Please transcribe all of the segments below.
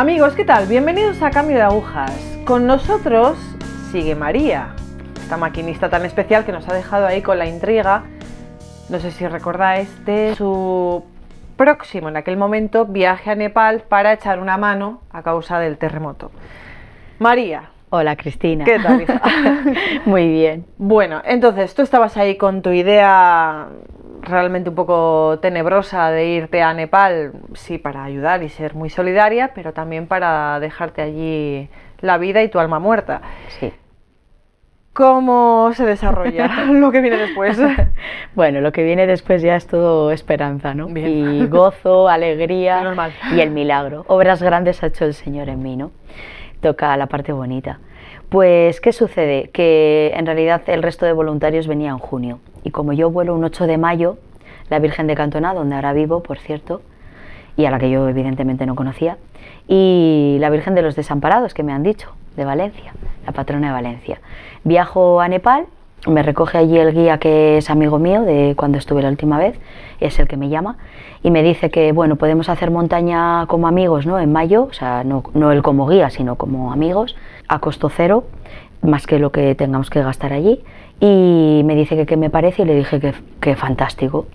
Amigos, ¿qué tal? Bienvenidos a Cambio de Agujas. Con nosotros sigue María, esta maquinista tan especial que nos ha dejado ahí con la intriga. No sé si recordáis de su próximo, en aquel momento, viaje a Nepal para echar una mano a causa del terremoto. María. Hola Cristina. ¿Qué tal? hija? Muy bien. Bueno, entonces tú estabas ahí con tu idea realmente un poco tenebrosa de irte a Nepal, sí, para ayudar y ser muy solidaria, pero también para dejarte allí la vida y tu alma muerta. Sí. ¿Cómo se desarrolla lo que viene después? Bueno, lo que viene después ya es todo esperanza, ¿no? Bien. Y gozo, alegría y el milagro. Obras grandes ha hecho el Señor en mí, ¿no? Toca la parte bonita. Pues, ¿qué sucede? Que en realidad el resto de voluntarios venía en junio. Y como yo vuelo un 8 de mayo, la Virgen de Cantona, donde ahora vivo, por cierto, y a la que yo evidentemente no conocía, y la Virgen de los Desamparados, que me han dicho, de Valencia, la patrona de Valencia. Viajo a Nepal, me recoge allí el guía que es amigo mío de cuando estuve la última vez, es el que me llama, y me dice que, bueno, podemos hacer montaña como amigos, ¿no? En mayo, o sea, no, no él como guía, sino como amigos, a costo cero, más que lo que tengamos que gastar allí, y me dice que qué me parece, y le dije que, que fantástico.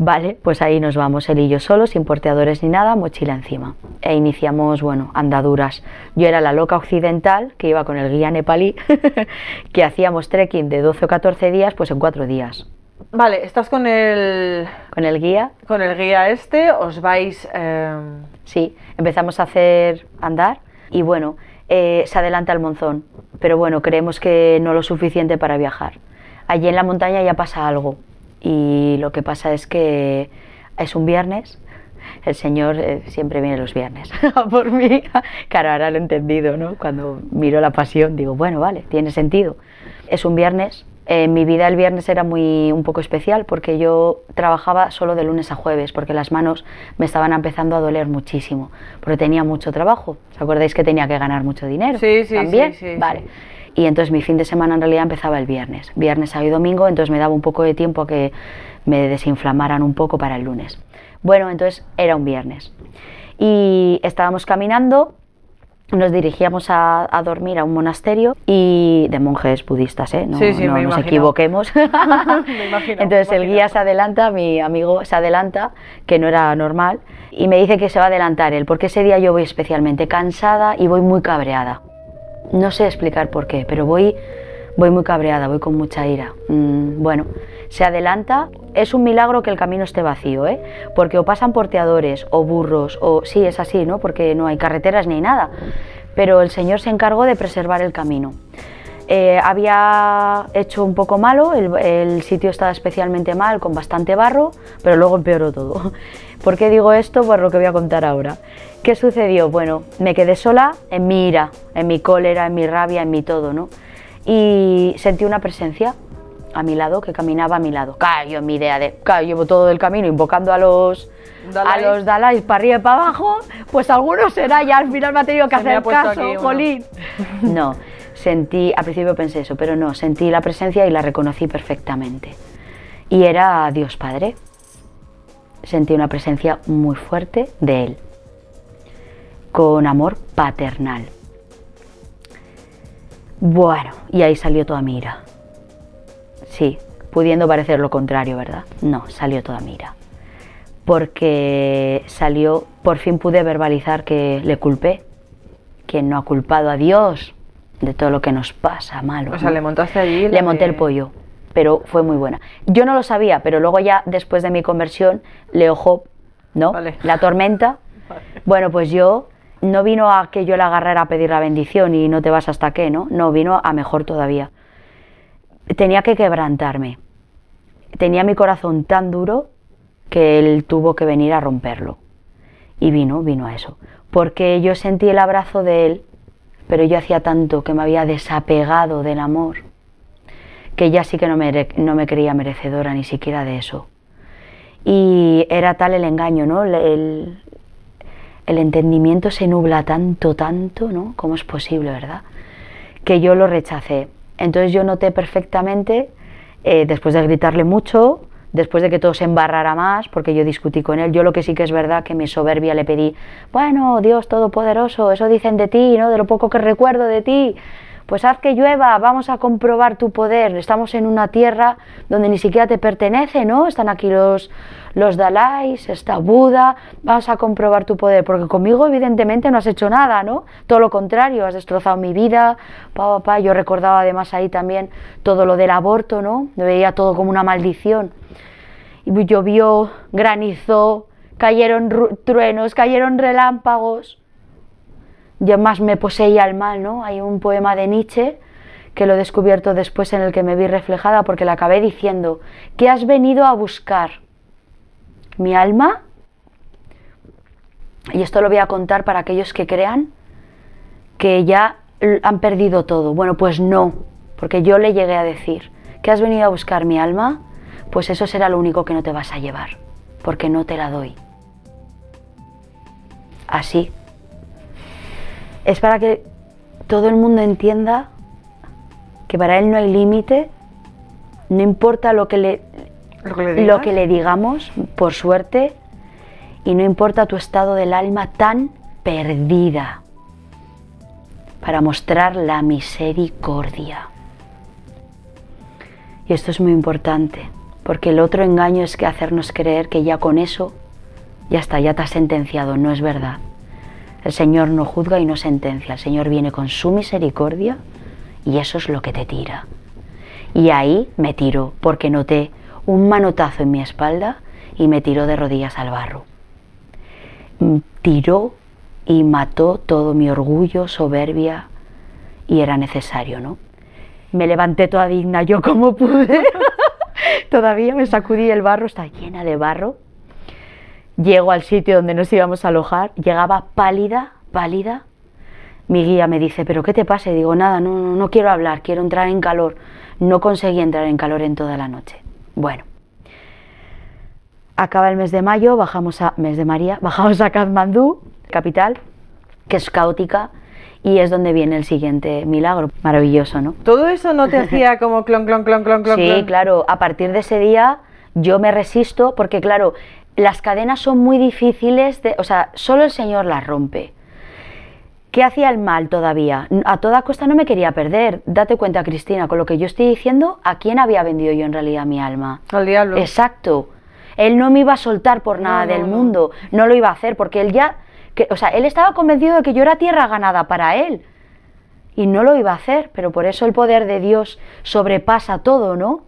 Vale, pues ahí nos vamos, él y yo solos, sin porteadores ni nada, mochila encima. E iniciamos, bueno, andaduras. Yo era la loca occidental, que iba con el guía nepalí, que hacíamos trekking de 12 o 14 días, pues en 4 días. Vale, estás con el, Con el guía, con el guía este, os vais... eh, sí, empezamos a hacer andar y bueno, eh, se adelanta el monzón, pero bueno, creemos que no lo suficiente para viajar. Allí en la montaña ya pasa algo y lo que pasa es que es un viernes, el Señor eh, siempre viene los viernes por mí. Claro, ahora lo he entendido, ¿no? Cuando miro la pasión digo, bueno, vale, tiene sentido. Es un viernes. En mi vida el viernes era muy un poco especial porque yo trabajaba solo de lunes a jueves porque las manos me estaban empezando a doler muchísimo porque tenía mucho trabajo. ¿Os acordáis que tenía que ganar mucho dinero? Sí, sí, También. sí, sí, vale. sí. Y entonces mi fin de semana en realidad empezaba el viernes, viernes, sábado y domingo, entonces me daba un poco de tiempo a que me desinflamaran un poco para el lunes. Bueno, entonces era un viernes. Y estábamos caminando, nos dirigíamos a, a dormir a un monasterio y de monjes budistas, ¿eh? No, Sí, sí, no me nos imagino. equivoquemos. Me imagino, Entonces me el guía se adelanta, mi amigo se adelanta, que no era normal, y me dice que se va a adelantar él, porque ese día yo voy especialmente cansada y voy muy cabreada. No sé explicar por qué, pero voy, voy muy cabreada, voy con mucha ira. Mm, bueno, se adelanta. Es un milagro que el camino esté vacío, ¿eh? Porque o pasan porteadores o burros, o sí, es así, ¿no? Porque no hay carreteras ni hay nada. Pero el Señor se encargó de preservar el camino. Eh, había hecho un poco malo, el, el sitio estaba especialmente mal, con bastante barro, pero luego empeoró todo. ¿Por qué digo esto? Por lo que voy a contar ahora. ¿Qué sucedió? Bueno, me quedé sola en mi ira, en mi cólera, en mi rabia, en mi todo, ¿no? Y sentí una presencia a mi lado, que caminaba a mi lado. Claro, yo en mi idea de, claro, llevo todo el camino invocando a los Dalais. a los Dalais para arriba y para abajo, pues alguno será ya al final me ha tenido que Se ha hacer caso, aquí jolín. No, sentí, al principio pensé eso, pero no, sentí la presencia y la reconocí perfectamente. Y era Dios Padre. Sentí una presencia muy fuerte de Él, con amor paternal. Bueno, y ahí salió toda mi ira. Sí, pudiendo parecer lo contrario, ¿verdad? No, salió toda mi ira. Porque salió, por fin pude verbalizar que le culpé. Quien no ha culpado a Dios de todo lo que nos pasa malo. O sea, ¿no? le montaste allí... Le monté el pollo, pero fue muy buena. Yo no lo sabía, pero luego ya después de mi conversión, Leo Job, ¿no? Vale. La tormenta. Bueno, pues yo no vino a que yo la agarrara a pedir la bendición y no te vas hasta qué, ¿no? No, vino a mejor todavía. Tenía que quebrantarme. Tenía mi corazón tan duro que él tuvo que venir a romperlo. Y vino, vino a eso. Porque yo sentí el abrazo de él, pero yo hacía tanto que me había desapegado del amor, que ya sí que no me, no me creía merecedora ni siquiera de eso. Y era tal el engaño, ¿no? El, el, entendimiento se nubla tanto, tanto, ¿no? ¿Cómo es posible, verdad? Que yo lo rechacé. Entonces yo noté perfectamente, eh, después de gritarle mucho, después de que todo se embarrara más, porque yo discutí con él, yo lo que sí que es verdad que mi soberbia le pedí, bueno, Dios Todopoderoso, eso dicen de ti, ¿no? De lo poco que recuerdo de ti, pues haz que llueva, vamos a comprobar tu poder. Estamos en una tierra donde ni siquiera te pertenece, ¿no? Están aquí los, los Dalais, está Buda, vamos a comprobar tu poder, porque conmigo evidentemente no has hecho nada, ¿no? Todo lo contrario, has destrozado mi vida, pa, pa, Yo recordaba además ahí también todo lo del aborto, ¿no? Veía todo como una maldición. Llovió, granizó, cayeron truenos, cayeron relámpagos ya más me poseía el mal, ¿no? Hay un poema de Nietzsche que lo he descubierto después en el que me vi reflejada porque le acabé diciendo, ¿qué has venido a buscar? ¿Mi alma? Y esto lo voy a contar para aquellos que crean que ya han perdido todo. Bueno, pues no, porque yo le llegué a decir, ¿qué has venido a buscar mi alma? Pues eso será lo único que no te vas a llevar, porque no te la doy. Así es para que todo el mundo entienda que para él no hay límite, no importa lo que, le, lo que le, digamos, por suerte, y no importa tu estado del alma tan perdida, para mostrar la misericordia. Y esto es muy importante, porque el otro engaño es que hacernos creer que ya con eso, ya está, ya te has sentenciado, no es verdad. El Señor no juzga y no sentencia, el Señor viene con su misericordia y eso es lo que te tira. Y ahí me tiró porque noté un manotazo en mi espalda y me tiró de rodillas al barro. Tiró y mató todo mi orgullo, soberbia y era necesario, ¿no? Me levanté toda digna yo como pude. Todavía me sacudí el barro, está llena de barro Llego al sitio donde nos íbamos a alojar, llegaba pálida, pálida. Mi guía me dice, ¿pero qué te pasa? Y digo, nada, no, no, no quiero hablar, quiero entrar en calor. No conseguí entrar en calor en toda la noche. Bueno, acaba el mes de mayo, bajamos a, mes de María, bajamos a Kathmandú, capital, que es caótica, y es donde viene el siguiente milagro. Maravilloso, ¿no? ¿Todo eso no te hacía como clon, clon, clon, clon, clon? Sí, claro, a partir de ese día yo me resisto porque, claro, las cadenas son muy difíciles de, o sea, solo el Señor las rompe. ¿Qué hacía el mal todavía? A toda costa no me quería perder. Date cuenta, Cristina, con lo que yo estoy diciendo, ¿a quién había vendido yo en realidad mi alma? Al diablo. Exacto. Él no me iba a soltar por nada del mundo, no. lo iba a hacer, porque él ya, o sea, él estaba convencido de que yo era tierra ganada para él. Y no lo iba a hacer, pero por eso el poder de Dios sobrepasa todo, ¿no?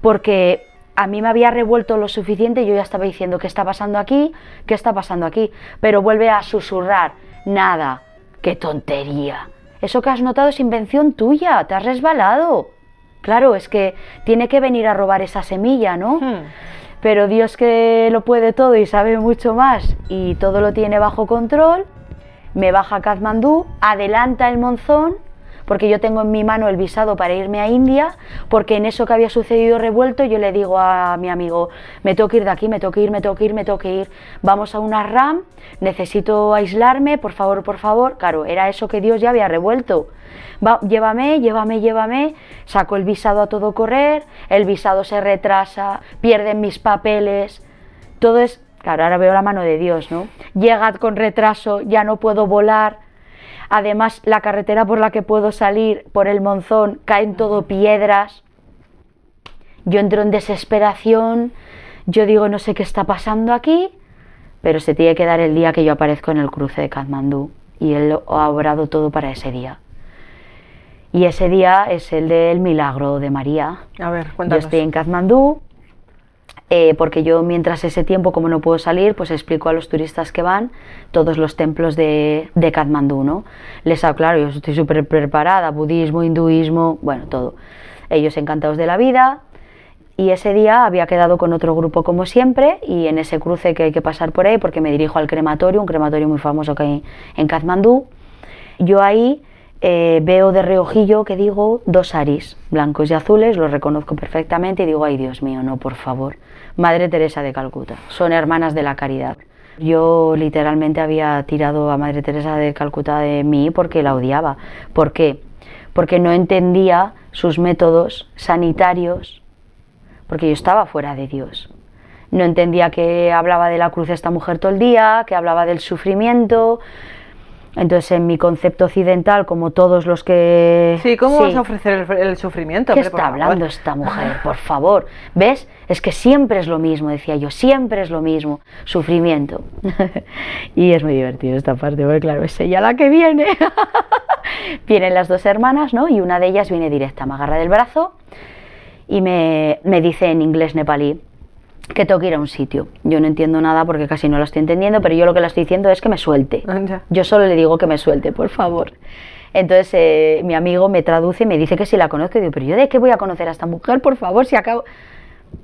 Porque a mí me había revuelto lo suficiente y yo ya estaba diciendo qué está pasando aquí, qué está pasando aquí, pero vuelve a susurrar, nada, qué tontería. Eso que has notado es invención tuya, te has resbalado. Claro, es que tiene que venir a robar esa semilla, ¿no? Hmm. Pero Dios que lo puede todo y sabe mucho más y todo lo tiene bajo control, me baja a Kathmandú, adelanta el monzón porque yo tengo en mi mano el visado para irme a India, porque en eso que había sucedido revuelto yo le digo a mi amigo, me tengo que ir de aquí, me tengo que ir, me tengo que ir, me tengo que ir, vamos a una RAM, necesito aislarme, por favor, por favor, claro, era eso que Dios ya había revuelto. Va, llévame, llévame, llévame, saco el visado a todo correr, el visado se retrasa, pierden mis papeles, todo es, claro, ahora veo la mano de Dios, ¿no? Llegad con retraso, ya no puedo volar, Además, la carretera por la que puedo salir, por el monzón, caen todo piedras. Yo entro en desesperación, yo digo, no sé qué está pasando aquí, pero se tiene que dar el día que yo aparezco en el cruce de Kathmandú y él ha obrado todo para ese día. Y ese día es el del milagro de María. A ver, cuéntanos. Yo estoy en Kathmandú, eh, porque yo mientras ese tiempo, como no puedo salir, pues explico a los turistas que van todos los templos de, de Katmandú, ¿no? Les claro, yo estoy súper preparada, budismo, hinduismo, bueno, todo. Ellos encantados de la vida, y ese día había quedado con otro grupo como siempre y en ese cruce que hay que pasar por ahí porque me dirijo al crematorio, un crematorio muy famoso que hay en Katmandú. Yo ahí eh, veo de reojillo que digo dos aris, blancos y azules, los reconozco perfectamente y digo, ay Dios mío, no, por favor. Madre Teresa de Calcuta, son hermanas de la caridad. Yo literalmente había tirado a Madre Teresa de Calcuta de mí porque la odiaba. ¿Por qué? Porque no entendía sus métodos sanitarios, porque yo estaba fuera de Dios. No entendía que hablaba de la cruz esta mujer todo el día, que hablaba del sufrimiento, entonces, en mi concepto occidental, como todos los que... Sí, ¿cómo vas a ofrecer el, sufrimiento? ¿Qué está hablando esta mujer? Por favor. ¿Ves? Es que siempre es lo mismo, decía yo, siempre es lo mismo, sufrimiento. y es muy divertido esta parte, porque claro, es ella la que viene. Vienen las dos hermanas, ¿no? Y una de ellas viene directa, me agarra del brazo y me, me dice en inglés nepalí, que tengo que ir a un sitio. Yo no entiendo nada porque casi no lo estoy entendiendo, pero yo lo que le estoy diciendo es que me suelte. Yo solo le digo que me suelte, por favor. Entonces eh, mi amigo me traduce y me dice que si la conozco. Y digo, pero yo de qué voy a conocer a esta mujer, por favor, si acabo...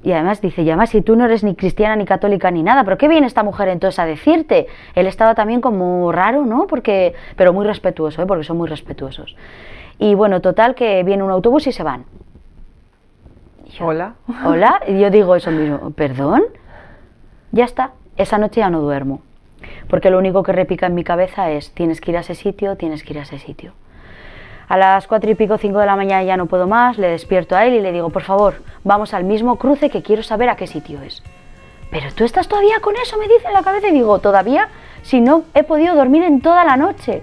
Y además dice, y además si tú no eres ni cristiana ni católica ni nada, pero ¿qué viene esta mujer entonces a decirte? Él estaba también como raro, ¿no? Porque, pero muy respetuoso, ¿eh? porque son muy respetuosos. Y bueno, total que viene un autobús y se van. Hola. Hola. Y yo digo eso mismo, ¿perdón? Ya está, esa noche ya no duermo. Porque lo único que repica en mi cabeza es, tienes que ir a ese sitio, tienes que ir a ese sitio. A las cuatro y pico, cinco de la mañana ya no puedo más, le despierto a él y le digo, por favor, vamos al mismo cruce que quiero saber a qué sitio es. Pero tú estás todavía con eso, me dice en la cabeza y digo, todavía, si no he podido dormir en toda la noche.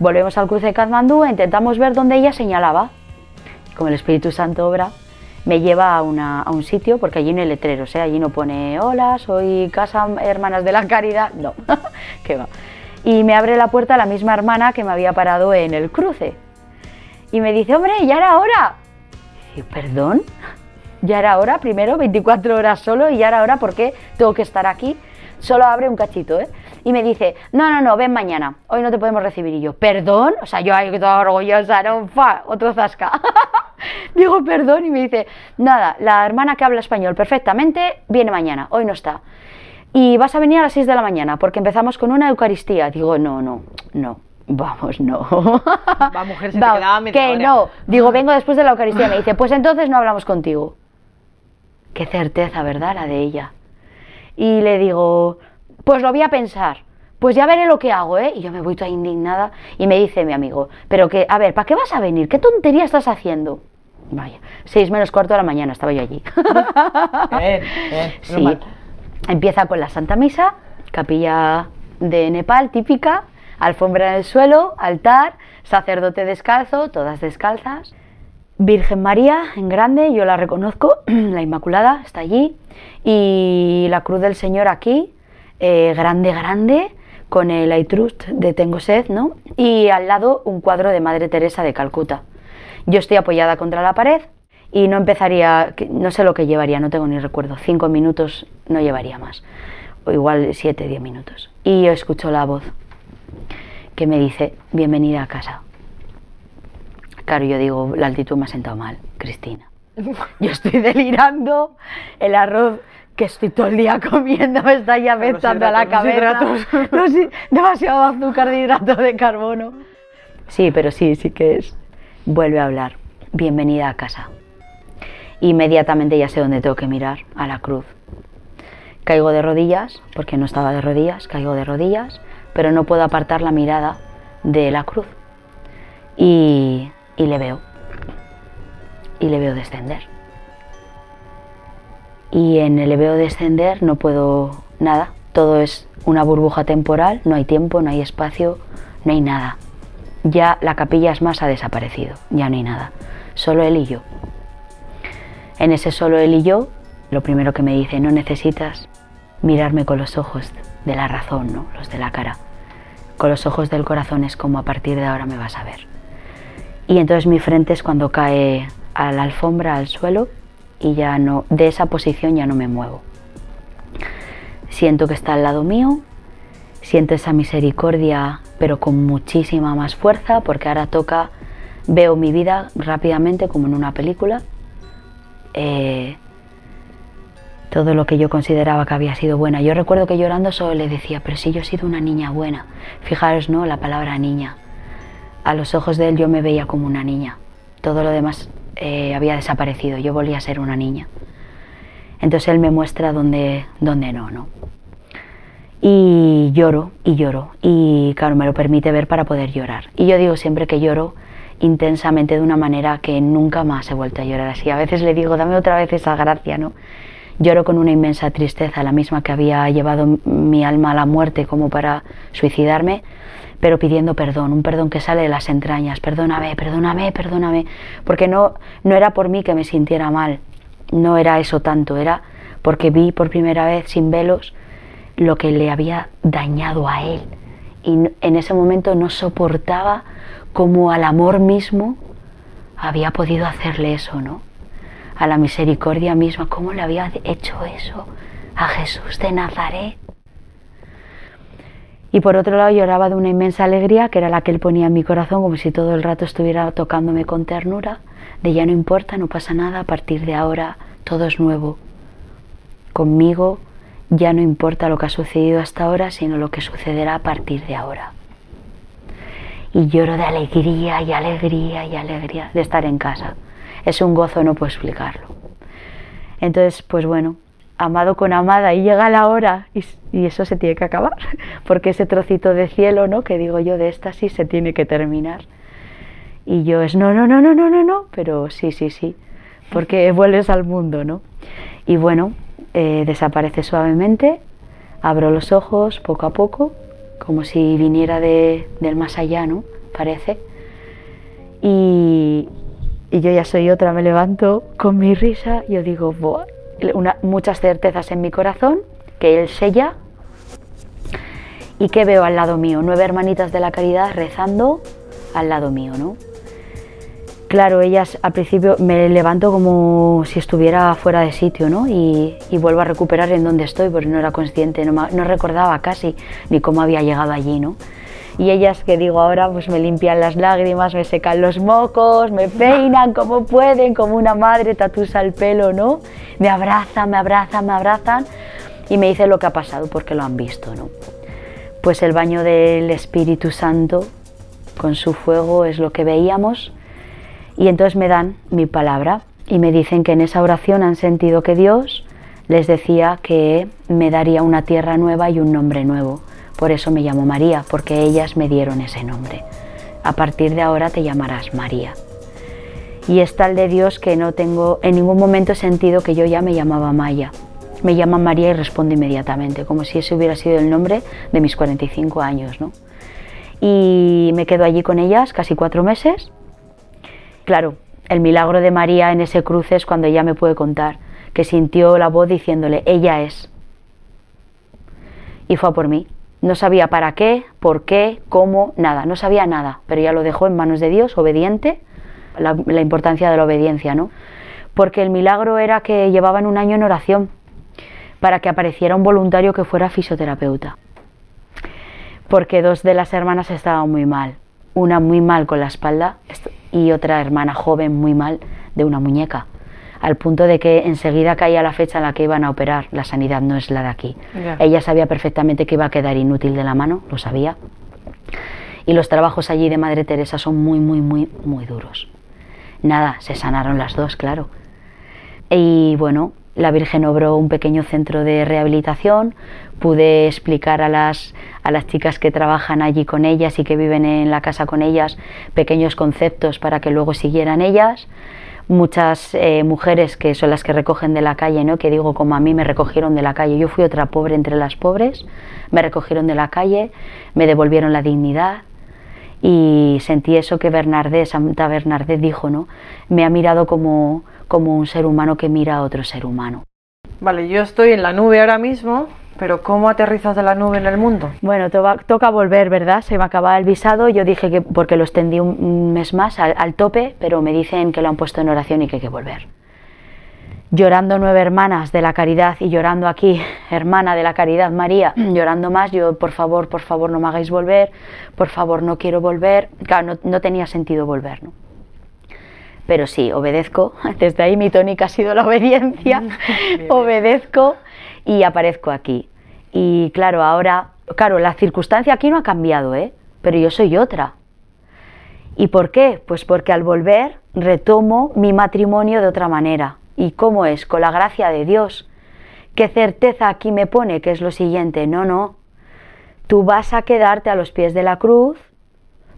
Volvemos al cruce de Kathmandú e intentamos ver dónde ella señalaba. Como el Espíritu Santo obra, me lleva a, un sitio, porque allí no hay letreros, ¿eh? allí no pone hola, soy Casa Hermanas de la Caridad, no, que va. Y me abre la puerta la misma hermana que me había parado en el cruce. Y me dice, hombre, ya era hora. Y ¿perdón? Ya era hora, primero 24 horas solo y ya era hora, ¿por qué tengo que estar aquí? Solo abre un cachito, ¿eh? Y me dice, no, no, no, ven mañana, hoy no te podemos recibir. Y yo, ¿perdón? O sea, yo ahí toda orgullosa, ¿no? Fa, otro zasca. Digo, perdón, y me dice, nada, la hermana que habla español perfectamente viene mañana, hoy no está. Y vas a venir a las 6 de la mañana, porque empezamos con una Eucaristía. Digo, no, no, no. Vamos, no. Va, mujer, se te quedaba media Que no. Digo, vengo después de la Eucaristía. Me dice, pues entonces no hablamos contigo. Qué certeza, ¿verdad? La de ella. Y le digo, pues lo voy a pensar. Pues ya veré lo que hago, ¿eh? Y yo me voy toda indignada y me dice mi amigo, pero que, a ver, ¿para qué vas a venir? ¿Qué tontería estás haciendo? Vaya, seis menos cuarto de la mañana estaba yo allí. sí. Empieza con la Santa Misa, capilla de Nepal típica, alfombra en el suelo, altar, sacerdote descalzo, todas descalzas. Virgen María en grande, yo la reconozco, la Inmaculada está allí, y la Cruz del Señor aquí, eh, grande, grande, con el I Trust de Tengo Sed, ¿no? Y al lado un cuadro de Madre Teresa de Calcuta. Yo estoy apoyada contra la pared y no empezaría, no sé lo que llevaría, no tengo ni recuerdo, cinco minutos no llevaría más, o igual siete, diez minutos. Y yo escucho la voz que me dice, bienvenida a casa. Claro, yo digo, la altitud me ha sentado mal, Cristina. Yo estoy delirando, el arroz que estoy todo el día comiendo me está ya a la cabeza. demasiado azúcar de hidrato de carbono. Sí, pero sí, sí que es. Vuelve a hablar. Bienvenida a casa. Inmediatamente ya sé dónde tengo que mirar, a la cruz. Caigo de rodillas, porque no estaba de rodillas, caigo de rodillas, pero no puedo apartar la mirada de la cruz. Y, y le veo. Y le veo descender y en el veo descender no puedo nada, todo es una burbuja temporal, no hay tiempo, no hay espacio, no hay nada. Ya la capilla es más ha desaparecido, ya no hay nada, solo él y yo. En ese solo él y yo, lo primero que me dice, no necesitas mirarme con los ojos de la razón, ¿no? los de la cara. Con los ojos del corazón es como a partir de ahora me vas a ver. Y entonces mi frente es cuando cae a la alfombra, al suelo, y ya no, de esa posición ya no me muevo. Siento que está al lado mío, siento esa misericordia, pero con muchísima más fuerza, porque ahora toca, veo mi vida rápidamente como en una película. Eh, todo lo que yo consideraba que había sido buena. Yo recuerdo que llorando solo le decía, pero si yo he sido una niña buena. Fijaros, ¿no? La palabra niña. A los ojos de él yo me veía como una niña. Todo lo demás eh, había desaparecido, yo volví a ser una niña. Entonces él me muestra dónde, dónde no, ¿no? Y lloro y lloro y claro, me lo permite ver para poder llorar. Y yo digo siempre que lloro intensamente de una manera que nunca más he vuelto a llorar así. A veces le digo, dame otra vez esa gracia, ¿no? Lloro con una inmensa tristeza, la misma que había llevado mi alma a la muerte como para suicidarme, pero pidiendo perdón, un perdón que sale de las entrañas, perdóname, perdóname, perdóname, porque no, no era por mí que me sintiera mal, no era eso tanto, era porque vi por primera vez sin velos lo que le había dañado a él. Y en ese momento no soportaba como al amor mismo había podido hacerle eso, ¿no? A la misericordia misma, ¿cómo le había hecho eso a Jesús de Nazaret? Y por otro lado lloraba de una inmensa alegría, que era la que él ponía en mi corazón, como si todo el rato estuviera tocándome con ternura, de ya no importa, no pasa nada, a partir de ahora todo es nuevo. Conmigo ya no importa lo que ha sucedido hasta ahora, sino lo que sucederá a partir de ahora y lloro de alegría y alegría y alegría de estar en casa. Es un gozo, no puedo explicarlo. Entonces, pues bueno, amado con amada y llega la hora y, eso se tiene que acabar, porque ese trocito de cielo, ¿no? Que digo yo de éxtasis se tiene que terminar. Y yo es no, no, no, no, no, no, no, pero sí, sí, sí, porque vuelves al mundo, ¿no? Y bueno, eh, desaparece suavemente, abro los ojos poco a poco como si viniera de, del más allá, ¿no? Parece. Y, y, yo ya soy otra, me levanto con mi risa, yo digo, muchas certezas en mi corazón, que Él sella. ¿Y qué veo al lado mío? Nueve hermanitas de la caridad rezando al lado mío, ¿no? Claro, ellas al principio me levanto como si estuviera fuera de sitio, ¿no? Y, vuelvo a recuperar en donde estoy, porque no era consciente, no, no, recordaba casi ni cómo había llegado allí, ¿no? Y ellas, que digo ahora, pues me limpian las lágrimas, me secan los mocos, me peinan como pueden, como una madre tatusa el pelo, ¿no? Me abrazan, me abrazan, me abrazan y me dicen lo que ha pasado porque lo han visto, ¿no? Pues el baño del Espíritu Santo con su fuego es lo que veíamos y entonces me dan mi palabra y me dicen que en esa oración han sentido que Dios les decía que me daría una tierra nueva y un nombre nuevo. Por eso me llamo María, porque ellas me dieron ese nombre. A partir de ahora te llamarás María. Y es tal de Dios que no tengo en ningún momento sentido que yo ya me llamaba Maya. Me llama María y respondo inmediatamente, como si ese hubiera sido el nombre de mis 45 años. ¿no? Y me quedo allí con ellas casi cuatro meses Claro, el milagro de María en ese cruce es cuando ella me puede contar que sintió la voz diciéndole, ella es. Y fue a por mí. No sabía para qué, por qué, cómo, nada, no sabía nada, pero ya lo dejó en manos de Dios, obediente, la, la importancia de la obediencia, ¿no? Porque el milagro era que llevaban un año en oración para que apareciera un voluntario que fuera fisioterapeuta. Porque dos de las hermanas estaban muy mal, una muy mal con la espalda, y otra hermana joven muy mal de una muñeca, al punto de que enseguida caía la fecha en la que iban a operar. La sanidad no es la de aquí. Ella sabía perfectamente que iba a quedar inútil de la mano, lo sabía. Y los trabajos allí de Madre Teresa son muy, muy, muy, muy duros. Nada, se sanaron las dos, claro. Y bueno, la Virgen obró un pequeño centro de rehabilitación, pude explicar a las, a las chicas que trabajan allí con ellas y que viven en la casa con ellas pequeños conceptos para que luego siguieran ellas. Muchas eh, mujeres que son las que recogen de la calle, ¿no? que digo como a mí me recogieron de la calle, yo fui otra pobre entre las pobres, me recogieron de la calle, me devolvieron la dignidad, y sentí eso que Bernardé, Santa Bernardé dijo, ¿no? Me ha mirado como, como un ser humano que mira a otro ser humano. Vale, yo estoy en la nube ahora mismo, pero ¿cómo aterrizas de la nube en el mundo? Bueno, toca volver, ¿verdad? Se me acaba el visado, yo dije que porque lo extendí un mes más al, tope, pero me dicen que lo han puesto en oración y que hay que volver. Llorando nueve hermanas de la caridad y llorando aquí, hermana de la caridad María, llorando más, yo por favor, por favor no me hagáis volver, por favor no quiero volver. Claro, no, no tenía sentido volver, ¿no? Pero sí, obedezco. Desde ahí mi tónica ha sido la obediencia. obedezco y aparezco aquí. Y claro, ahora, claro, la circunstancia aquí no ha cambiado, ¿eh? Pero yo soy otra. ¿Y por qué? Pues porque al volver retomo mi matrimonio de otra manera. ¿Y cómo es? Con la gracia de Dios. ¿Qué certeza aquí me pone? Que es lo siguiente. No, no. Tú vas a quedarte a los pies de la cruz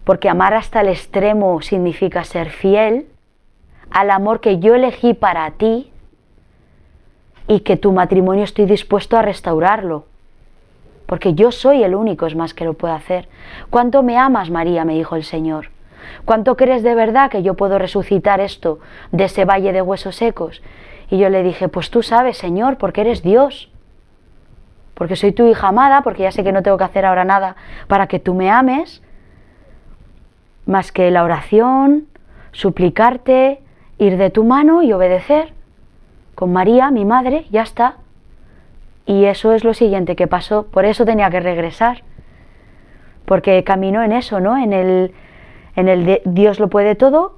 porque amar hasta el extremo significa ser fiel al amor que yo elegí para ti y que tu matrimonio estoy dispuesto a restaurarlo. Porque yo soy el único, es más, que lo puede hacer. ¿Cuánto me amas, María? me dijo el Señor. ¿Cuánto crees de verdad que yo puedo resucitar esto de ese valle de huesos secos? Y yo le dije, pues tú sabes, Señor, porque eres Dios. Porque soy tu hija amada, porque ya sé que no tengo que hacer ahora nada para que tú me ames, más que la oración, suplicarte, ir de tu mano y obedecer. Con María, mi madre, ya está. Y eso es lo siguiente que pasó, por eso tenía que regresar. Porque caminó en eso, ¿no? En el, en el de Dios lo puede todo.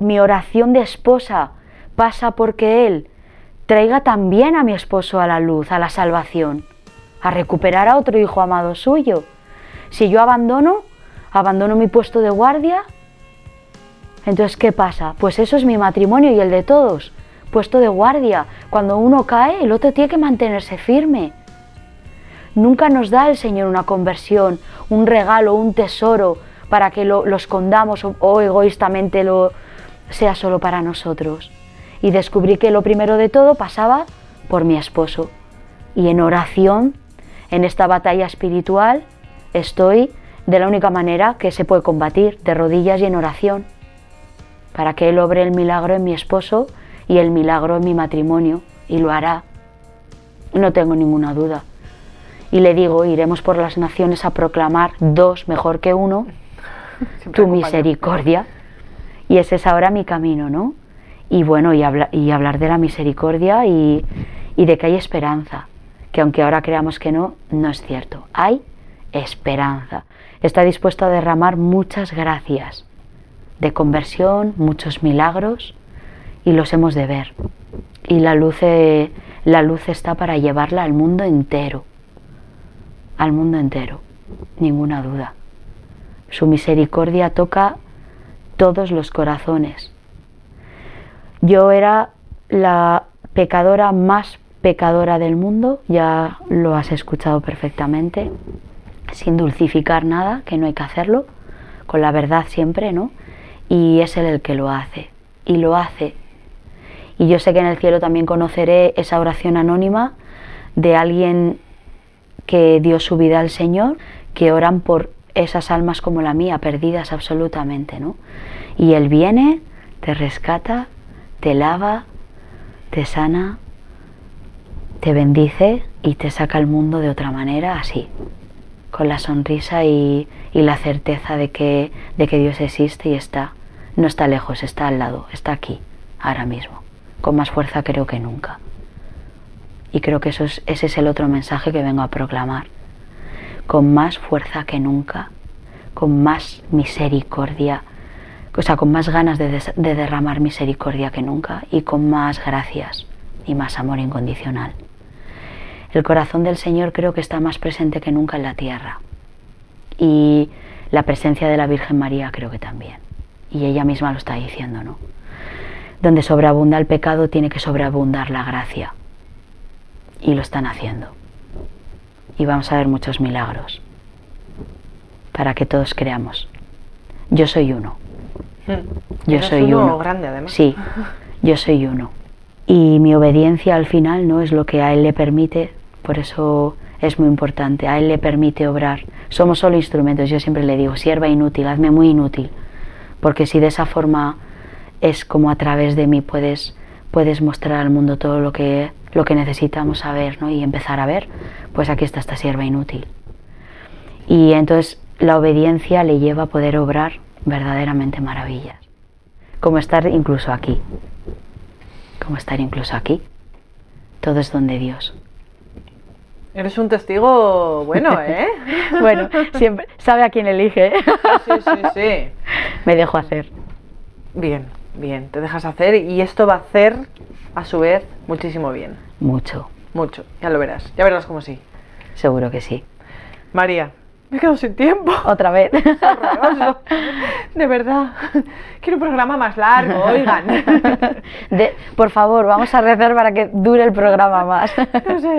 Mi oración de esposa pasa porque Él traiga también a mi esposo a la luz, a la salvación, a recuperar a otro hijo amado suyo. Si yo abandono, abandono mi puesto de guardia, entonces ¿qué pasa? Pues eso es mi matrimonio y el de todos, puesto de guardia. Cuando uno cae, el otro tiene que mantenerse firme. Nunca nos da el Señor una conversión, un regalo, un tesoro para que lo, escondamos o, egoístamente lo sea solo para nosotros. Y descubrí que lo primero de todo pasaba por mi esposo. Y en oración, en esta batalla espiritual, estoy de la única manera que se puede combatir, de rodillas y en oración, para que Él obre el milagro en mi esposo y el milagro en mi matrimonio, y lo hará. No tengo ninguna duda. Y le digo, iremos por las naciones a proclamar dos mejor que uno, tu misericordia. Y ese es ahora mi camino, ¿no? Y bueno, y, y hablar de la misericordia y, y de que hay esperanza, que aunque ahora creamos que no, no es cierto. Hay esperanza está dispuesto a derramar muchas gracias de conversión, muchos milagros y los hemos de ver. Y la luz, eh, la luz está para llevarla al mundo entero, al mundo entero, ninguna duda. Su misericordia toca todos los corazones. Yo era la pecadora más pecadora del mundo, ya lo has escuchado perfectamente sin dulcificar nada, que no hay que hacerlo, con la verdad siempre, ¿no? Y es Él el que lo hace, y lo hace. Y yo sé que en el cielo también conoceré esa oración anónima de alguien que dio su vida al Señor, que oran por esas almas como la mía, perdidas absolutamente, ¿no? Y Él viene, te rescata, te lava, te sana, te bendice y te saca al mundo de otra manera así, con la sonrisa y, la certeza de que, de que Dios existe y está. No está lejos, está al lado, está aquí, ahora mismo, con más fuerza creo que nunca. Y creo que eso es, ese es el otro mensaje que vengo a proclamar. Con más fuerza que nunca, con más misericordia, o sea, con más ganas de, de derramar misericordia que nunca y con más gracias y más amor incondicional. El corazón del Señor creo que está más presente que nunca en la tierra. Y la presencia de la Virgen María creo que también. Y ella misma lo está diciendo, ¿no? Donde sobreabunda el pecado tiene que sobreabundar la gracia. Y lo están haciendo. Y vamos a ver muchos milagros para que todos creamos. Yo soy uno. Hmm. Yo soy uno, grande además. Sí, yo soy uno. Y mi obediencia al final no es lo que a él le permite por eso es muy importante. A Él le permite obrar. Somos solo instrumentos. Yo siempre le digo, sierva inútil, hazme muy inútil. Porque si de esa forma es como a través de mí puedes, puedes mostrar al mundo todo lo que, lo que necesitamos saber ¿no? y empezar a ver, pues aquí está esta sierva inútil. Y entonces la obediencia le lleva a poder obrar verdaderamente maravillas. Como estar incluso aquí. Como estar incluso aquí. Todo es donde Dios. Eres un testigo bueno, ¿eh? bueno, siempre sabe a quién elige. sí, sí, sí. Me dejo hacer. Bien, bien, te dejas hacer y esto va a hacer, a su vez, muchísimo bien. Mucho. Mucho, ya lo verás, ya verás como sí. Seguro que sí. María, me he quedado sin tiempo. Otra vez. De verdad. Quiero un programa más largo, oigan. por favor, vamos a rezar para que dure el programa más. No sé.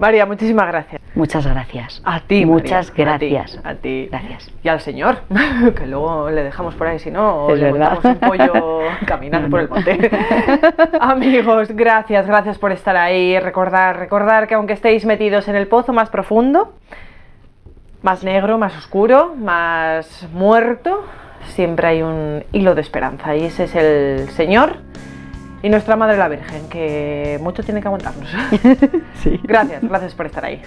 María, muchísimas gracias. Muchas gracias. A ti, Muchas María, a ti, gracias. A ti, Gracias. Y al señor, que luego le dejamos por ahí, si no, o le montamos un pollo caminando No, por el monte. Amigos, gracias, gracias por estar ahí. Recordar, recordar que aunque estéis metidos en el pozo más profundo, más negro, más oscuro, más muerto, siempre hay un hilo de esperanza. Y ese es el Señor y nuestra Madre la Virgen, que mucho tiene que aguantarnos. Sí. Gracias, gracias por estar ahí.